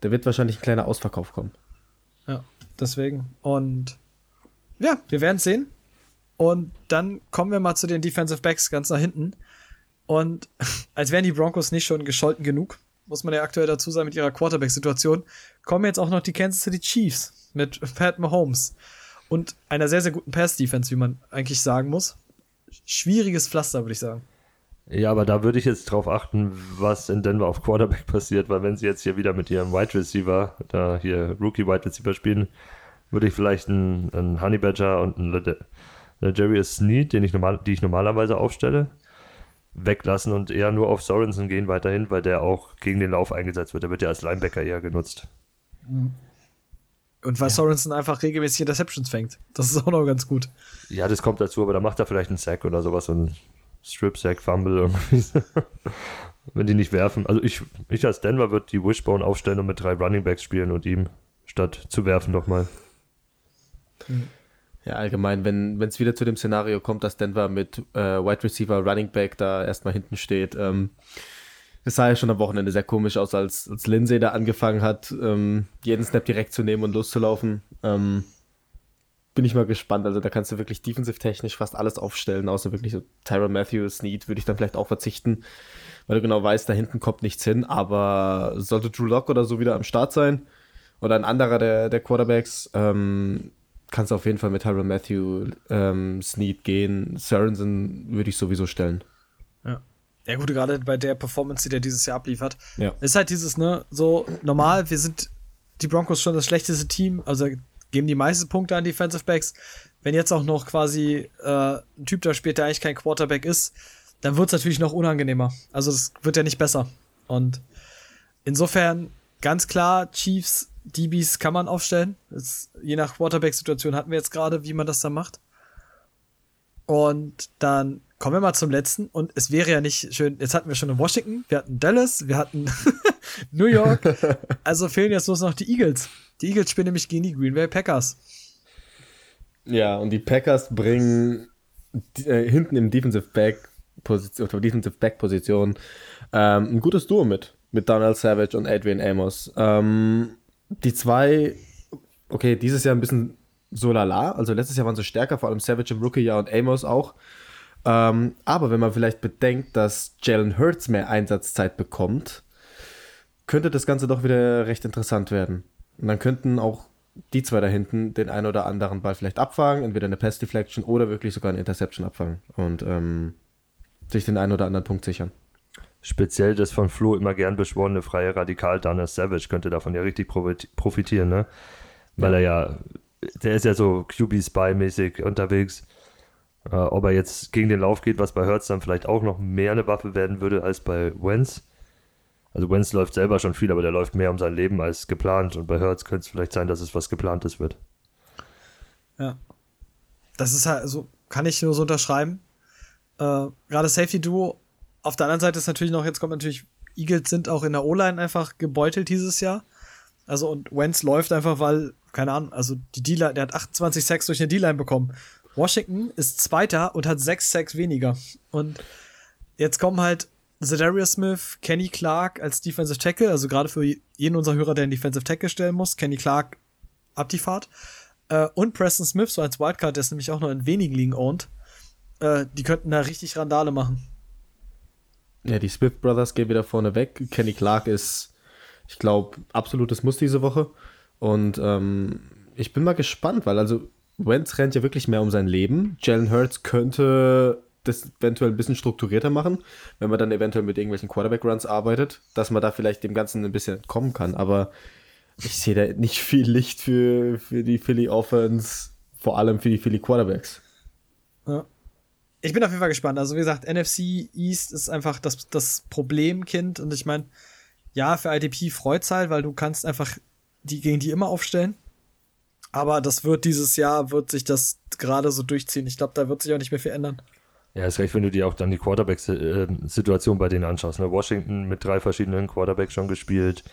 da wird wahrscheinlich ein kleiner Ausverkauf kommen. Ja, deswegen. Und ja, wir werden sehen. Und dann kommen wir mal zu den Defensive Backs ganz nach hinten. Und als wären die Broncos nicht schon gescholten genug, muss man ja aktuell dazu sein mit ihrer Quarterback-Situation, kommen jetzt auch noch die Kansas City Chiefs mit Pat Mahomes und einer sehr, sehr guten Pass-Defense, wie man eigentlich sagen muss. Schwieriges Pflaster, würde ich sagen. Ja, aber da würde ich jetzt drauf achten, was in Denver auf Quarterback passiert, weil wenn sie jetzt hier wieder mit ihrem Wide Receiver, da hier Rookie Wide Receiver spielen, würde ich vielleicht einen, einen Honey Badger und einen Legarius Sneed, den ich normal, die ich normalerweise aufstelle, weglassen und eher nur auf Sorensen gehen weiterhin, weil der auch gegen den Lauf eingesetzt wird. Der wird ja als Linebacker eher genutzt. Und weil ja. Sorensen einfach regelmäßig Interceptions fängt. Das ist auch noch ganz gut. Ja, das kommt dazu, aber da macht er vielleicht einen Sack oder sowas und Strip Sack Fumble irgendwie. Wenn die nicht werfen. Also ich, ich als Denver würde die Wishbone aufstellen und mit drei Running Backs spielen und ihm statt zu werfen nochmal. Ja, allgemein, wenn es wieder zu dem Szenario kommt, dass Denver mit äh, Wide Receiver, Running Back da erstmal hinten steht, ähm, es sah ja schon am Wochenende sehr komisch aus, als, als Lindsay da angefangen hat, ähm, jeden Snap direkt zu nehmen und loszulaufen. Ähm, bin ich mal gespannt. Also da kannst du wirklich defensiv-technisch fast alles aufstellen, außer wirklich so Tyra Matthews, Need würde ich dann vielleicht auch verzichten, weil du genau weißt, da hinten kommt nichts hin. Aber sollte Drew Lock oder so wieder am Start sein oder ein anderer der, der Quarterbacks, ähm, kannst du auf jeden Fall mit Tyron Matthew, ähm, Snead gehen. Sorensen würde ich sowieso stellen. Ja. Gut, gerade bei der Performance, die der dieses Jahr abliefert, ja. ist halt dieses, ne, so normal, wir sind die Broncos schon das schlechteste Team, also geben die meisten Punkte an Defensive Backs. Wenn jetzt auch noch quasi äh, ein Typ da spielt, der eigentlich kein Quarterback ist, dann wird es natürlich noch unangenehmer. Also das wird ja nicht besser. Und insofern ganz klar, Chiefs DBs kann man aufstellen. Das, je nach Quarterback-Situation hatten wir jetzt gerade, wie man das da macht. Und dann kommen wir mal zum letzten. Und es wäre ja nicht schön, jetzt hatten wir schon in Washington, wir hatten Dallas, wir hatten New York. Also fehlen jetzt bloß noch die Eagles. Die Eagles spielen nämlich gegen die Green Bay Packers. Ja, und die Packers bringen äh, hinten im Defensive Back Position, Defensive Back Position ähm, ein gutes Duo mit. Mit Donald Savage und Adrian Amos. Ähm, die zwei, okay, dieses Jahr ein bisschen so lala. Also letztes Jahr waren sie stärker, vor allem Savage im Rookie-Jahr und Amos auch. Ähm, aber wenn man vielleicht bedenkt, dass Jalen Hurts mehr Einsatzzeit bekommt, könnte das Ganze doch wieder recht interessant werden. Und dann könnten auch die zwei da hinten den einen oder anderen Ball vielleicht abfangen, entweder eine Pass Deflection oder wirklich sogar eine Interception abfangen. Und ähm, sich den einen oder anderen Punkt sichern. Speziell das von Flo immer gern beschworene freie Radikal Dana Savage könnte davon ja richtig profitieren, ne? Weil ja. er ja, der ist ja so QB-Spy-mäßig unterwegs. Äh, ob er jetzt gegen den Lauf geht, was bei Hertz dann vielleicht auch noch mehr eine Waffe werden würde als bei Wenz. Also Wenz läuft selber schon viel, aber der läuft mehr um sein Leben als geplant. Und bei Hertz könnte es vielleicht sein, dass es was geplantes wird. Ja. Das ist halt, so kann ich nur so unterschreiben. Äh, Gerade Safety Duo. Auf der anderen Seite ist natürlich noch, jetzt kommt natürlich, Eagles sind auch in der O-Line einfach gebeutelt dieses Jahr. Also und Wentz läuft einfach, weil, keine Ahnung, also die D-Line, der hat 28 Sacks durch eine D-Line bekommen. Washington ist Zweiter und hat sechs Sacks weniger. Und jetzt kommen halt Zedarius Smith, Kenny Clark als Defensive Tackle, also gerade für jeden unserer Hörer, der einen Defensive Tackle stellen muss. Kenny Clark ab die Fahrt. Äh, und Preston Smith, so als Wildcard, der es nämlich auch noch in wenigen Ligen ownt. Äh, die könnten da richtig Randale machen. Ja, die Smith Brothers gehen wieder vorne weg. Kenny Clark ist, ich glaube, absolutes Muss diese Woche. Und ähm, ich bin mal gespannt, weil also Wentz rennt ja wirklich mehr um sein Leben. Jalen Hurts könnte das eventuell ein bisschen strukturierter machen, wenn man dann eventuell mit irgendwelchen Quarterback-Runs arbeitet, dass man da vielleicht dem Ganzen ein bisschen entkommen kann. Aber ich sehe da nicht viel Licht für, für die Philly Offense, vor allem für die Philly Quarterbacks. Ja. Ich bin auf jeden Fall gespannt. Also, wie gesagt, NFC East ist einfach das, das Problemkind. Und ich meine, ja, für IDP freut halt, weil du kannst einfach die gegen die immer aufstellen. Aber das wird dieses Jahr, wird sich das gerade so durchziehen. Ich glaube, da wird sich auch nicht mehr viel ändern. Ja, ist recht, wenn du dir auch dann die Quarterback-Situation bei denen anschaust. Ne? Washington mit drei verschiedenen Quarterbacks schon gespielt.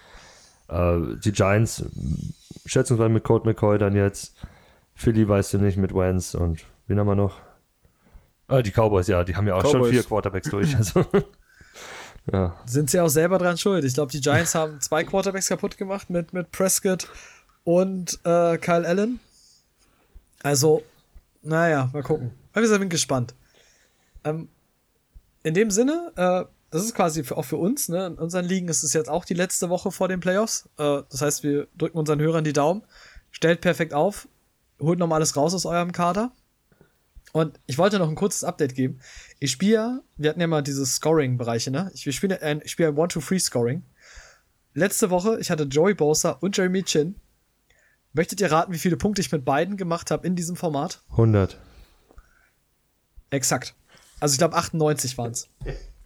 Äh, die Giants schätzungsweise mit Colt McCoy dann jetzt. Philly weißt du nicht mit Wentz und wen haben wir noch? Ah, die Cowboys, ja, die haben ja auch Cowboys. schon vier Quarterbacks durch. Also, ja. Sind sie auch selber dran schuld. Ich glaube, die Giants haben zwei Quarterbacks kaputt gemacht mit, mit Prescott und äh, Kyle Allen. Also, naja, mal gucken. Wir sind gespannt. Ähm, in dem Sinne, äh, das ist quasi für, auch für uns, ne? In unseren Ligen ist es jetzt auch die letzte Woche vor den Playoffs. Äh, das heißt, wir drücken unseren Hörern die Daumen. Stellt perfekt auf, holt nochmal alles raus aus eurem Kader. Und ich wollte noch ein kurzes Update geben. Ich spiele, wir hatten ja mal diese Scoring-Bereiche, ne? Ich spiele ein, ich spiele ein One-to-Free-Scoring. Letzte Woche, ich hatte Joey Bosa und Jeremy Chin. Möchtet ihr raten, wie viele Punkte ich mit beiden gemacht habe in diesem Format? 100. Exakt. Also ich glaube 98 waren es.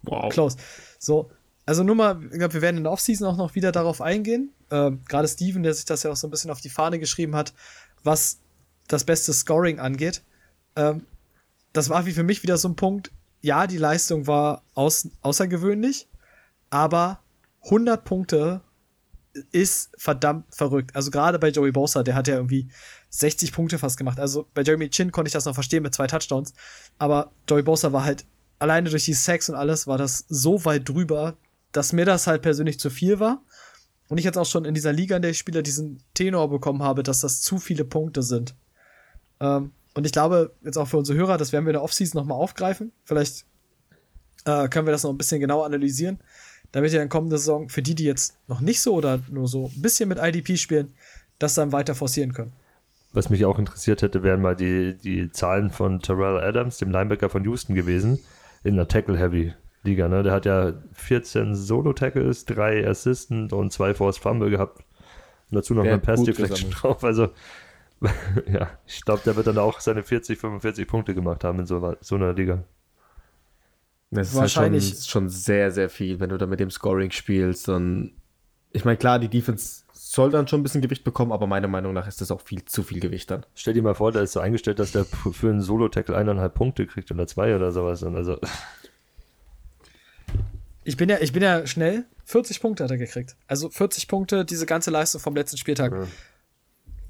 Wow. Close. So, also nur mal, ich glaube, wir werden in der Offseason auch noch wieder darauf eingehen. Ähm, Gerade Steven, der sich das ja auch so ein bisschen auf die Fahne geschrieben hat, was das beste Scoring angeht. Ähm, das war wie für mich wieder so ein Punkt. Ja, die Leistung war aus, außergewöhnlich, aber 100 Punkte ist verdammt verrückt. Also gerade bei Joey Bosa, der hat ja irgendwie 60 Punkte fast gemacht. Also bei Jeremy Chin konnte ich das noch verstehen mit zwei Touchdowns. Aber Joey Bosa war halt alleine durch die Sex und alles war das so weit drüber, dass mir das halt persönlich zu viel war. Und ich jetzt auch schon in dieser Liga, in der ich spiele, diesen Tenor bekommen habe, dass das zu viele Punkte sind. Ähm, und ich glaube, jetzt auch für unsere Hörer, das werden wir in der Offseason nochmal aufgreifen. Vielleicht äh, können wir das noch ein bisschen genauer analysieren, damit ihr dann kommende Saison, für die, die jetzt noch nicht so oder nur so ein bisschen mit IDP spielen, das dann weiter forcieren können. Was mich auch interessiert hätte, wären mal die, die Zahlen von Terrell Adams, dem Linebacker von Houston gewesen, in der Tackle-Heavy-Liga. Ne? Der hat ja 14 Solo-Tackles, drei Assistant und zwei Force Fumble gehabt. Und dazu noch eine Pass-Deflection drauf. Also, ja, ich glaube, der wird dann auch seine 40, 45 Punkte gemacht haben in so, so einer Liga. Das ist wahrscheinlich halt schon, schon, sehr, sehr viel, wenn du da mit dem Scoring spielst. Und ich meine, klar, die Defense soll dann schon ein bisschen Gewicht bekommen, aber meiner Meinung nach ist das auch viel zu viel Gewicht dann. Stell dir mal vor, der ist so eingestellt, dass der für einen Solo-Tackle eineinhalb Punkte kriegt oder zwei oder sowas. Und also. Ich bin ja, ich bin ja schnell. 40 Punkte hat er gekriegt. Also 40 Punkte, diese ganze Leistung vom letzten Spieltag. Ja.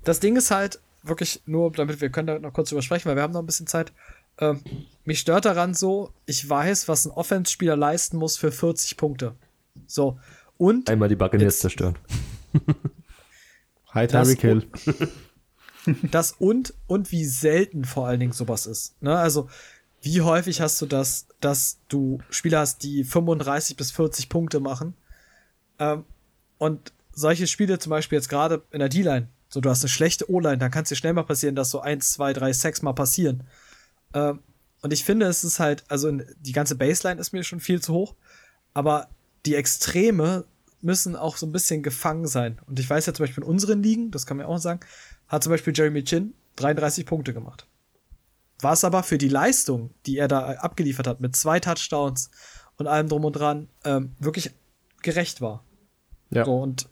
Das Ding ist halt wirklich nur, damit wir können da noch kurz drüber sprechen, weil wir haben noch ein bisschen Zeit. Ähm, mich stört daran so, ich weiß, was ein Offense-Spieler leisten muss für 40 Punkte. So. Und. Einmal die Buccaneers zerstören. Hi, Tyreek Hill. Das und, und wie selten vor allen Dingen sowas ist. Ne? Also, wie häufig hast du das, dass du Spieler hast, die 35 bis 40 Punkte machen? Ähm, und solche Spiele zum Beispiel jetzt gerade in der D-Line, so du hast eine schlechte O-Line, dann kann es dir schnell mal passieren, dass so 1, 2, 3 Sacks mal passieren. Ähm, Und ich finde, es ist halt, also die ganze Baseline ist mir schon viel zu hoch, aber die Extreme müssen auch so ein bisschen gefangen sein. Und ich weiß ja zum Beispiel in unseren Ligen, das kann man auch sagen, hat zum Beispiel Jeremy Chin 33 Punkte gemacht. Was aber für die Leistung, die er da abgeliefert hat, mit zwei Touchdowns und allem drum und dran, ähm, wirklich gerecht war. Ja. So, und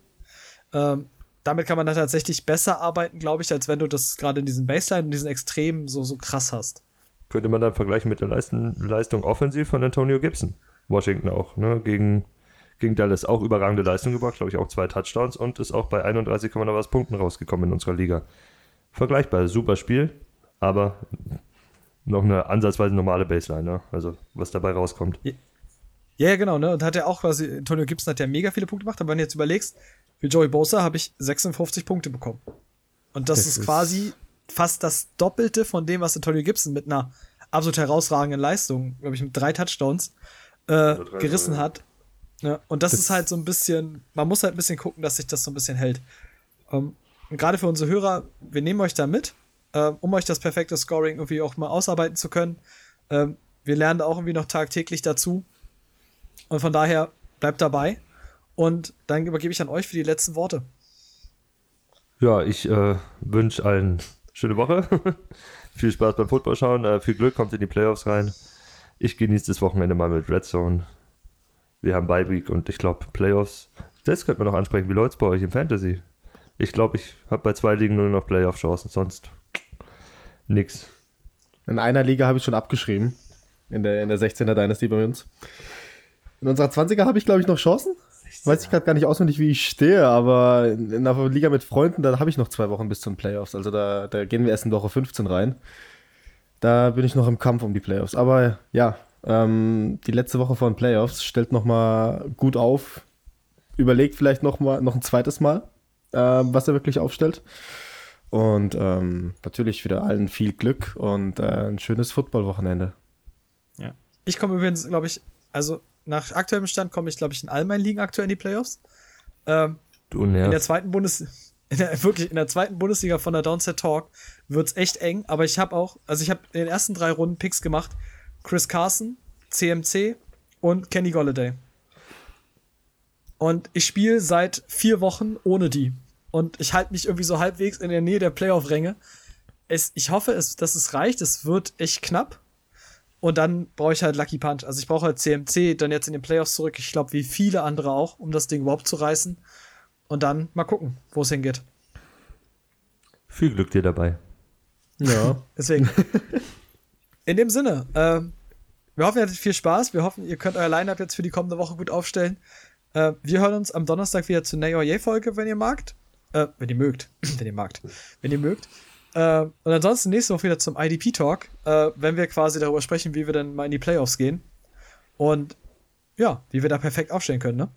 ähm, damit kann man dann tatsächlich besser arbeiten, glaube ich, als wenn du das gerade in diesen Baseline und diesen Extremen so, so krass hast. Könnte man dann vergleichen mit der Leistung, Leistung offensiv von Antonio Gibson. Washington auch, ne? Gegen, gegen Dallas auch überragende Leistung gebracht, glaube ich, auch zwei Touchdowns und ist auch bei 31, was Punkten rausgekommen in unserer Liga. Vergleichbar, super Spiel, aber noch eine ansatzweise normale Baseline, ne? Also, was dabei rauskommt. Ja, ja genau, ne? Und hat er auch quasi, Antonio Gibson hat ja mega viele Punkte gemacht, aber wenn du jetzt überlegst, für Joey Bosa habe ich 56 Punkte bekommen. Und das, das ist, ist quasi fast das Doppelte von dem, was Antonio Gibson mit einer absolut herausragenden Leistung, glaube ich, mit drei Touchdowns äh, gerissen hat. Ja, und das, das, ist halt so ein bisschen, man muss halt ein bisschen gucken, dass sich das so ein bisschen hält. Ähm, gerade für unsere Hörer, wir nehmen euch da mit, äh, um euch das perfekte Scoring irgendwie auch mal ausarbeiten zu können. Ähm, wir lernen da auch irgendwie noch tagtäglich dazu. Und von daher bleibt dabei. Und dann übergebe ich an euch für die letzten Worte. Ja, ich äh, wünsche allen schöne Woche. viel Spaß beim Football schauen. Äh, viel Glück, kommt in die Playoffs rein. Ich genieße das Wochenende mal mit Red Zone. Wir haben Bye Week und ich glaube Playoffs. Das könnte man noch ansprechen. Wie läuft es bei euch im Fantasy? Ich glaube, ich habe bei zwei Ligen nur noch Playoff-Chancen, sonst nix. In einer Liga habe ich schon abgeschrieben. In der, in der 16er Dynasty bei uns. In unserer 20er habe ich, glaube ich, noch Chancen. Weiß ich gerade gar nicht auswendig, wie ich stehe, aber in, in einer Liga mit Freunden, da habe ich noch zwei Wochen bis zum Playoffs. Also da, da gehen wir erst in Woche 15 rein. Da bin ich noch im Kampf um die Playoffs. Aber ja, ähm, die letzte Woche von Playoffs stellt nochmal gut auf. Überlegt vielleicht noch, mal, noch ein zweites Mal, äh, was er wirklich aufstellt. Und ähm, natürlich wieder allen viel Glück und äh, ein schönes Football-Wochenende. Ja. Ich komme übrigens, glaube ich, also nach aktuellem Stand komme ich, glaube ich, in all meinen Ligen aktuell in die Playoffs. Ähm, du nervst. In der zweiten Bundes in der, wirklich in der zweiten Bundesliga von der Downset Talk wird es echt eng, aber ich habe auch, also ich habe in den ersten drei Runden Picks gemacht. Chris Carson, CMC und Kenny Golladay. Und ich spiele seit vier Wochen ohne die. Und ich halte mich irgendwie so halbwegs in der Nähe der Playoff-Ränge. ich hoffe, es, dass es reicht. Es wird echt knapp. Und dann brauche ich halt Lucky Punch. Also ich brauche halt CMC dann jetzt in den Playoffs zurück. Ich glaube, wie viele andere auch, um das Ding überhaupt zu reißen. Und dann mal gucken, wo es hingeht. Viel Glück dir dabei. Ja. Deswegen. In dem Sinne, äh, wir hoffen, ihr hattet viel Spaß. Wir hoffen, ihr könnt euer Line-Up jetzt für die kommende Woche gut aufstellen. Äh, wir hören uns am Donnerstag wieder zur Nay-Folge, wenn ihr magt. Äh, wenn ihr mögt. wenn ihr magt. Wenn ihr mögt. Äh, und ansonsten nächste Woche wieder zum IDP-Talk, äh, wenn wir quasi darüber sprechen, wie wir dann mal in die Playoffs gehen. Und ja, wie wir da perfekt aufstellen können, ne?